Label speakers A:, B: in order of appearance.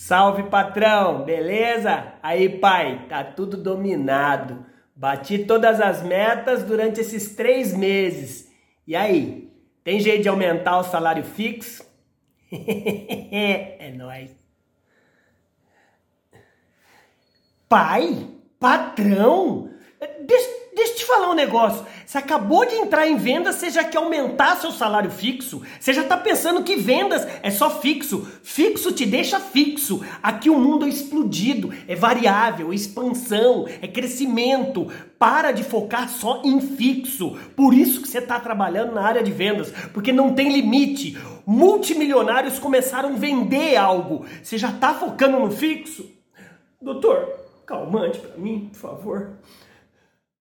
A: Salve patrão, beleza? Aí pai, tá tudo dominado. Bati todas as metas durante esses três meses. E aí, tem jeito de aumentar o salário fixo? é nóis. Pai? Patrão? Deixa, deixa eu te falar um negócio. Você acabou de entrar em vendas, você já quer aumentar seu salário fixo? Você já está pensando que vendas é só fixo. Fixo te deixa fixo. Aqui o mundo é explodido, é variável, é expansão, é crescimento. Para de focar só em fixo. Por isso que você está trabalhando na área de vendas, porque não tem limite. Multimilionários começaram a vender algo. Você já está focando no fixo? Doutor, calmante para mim, por favor.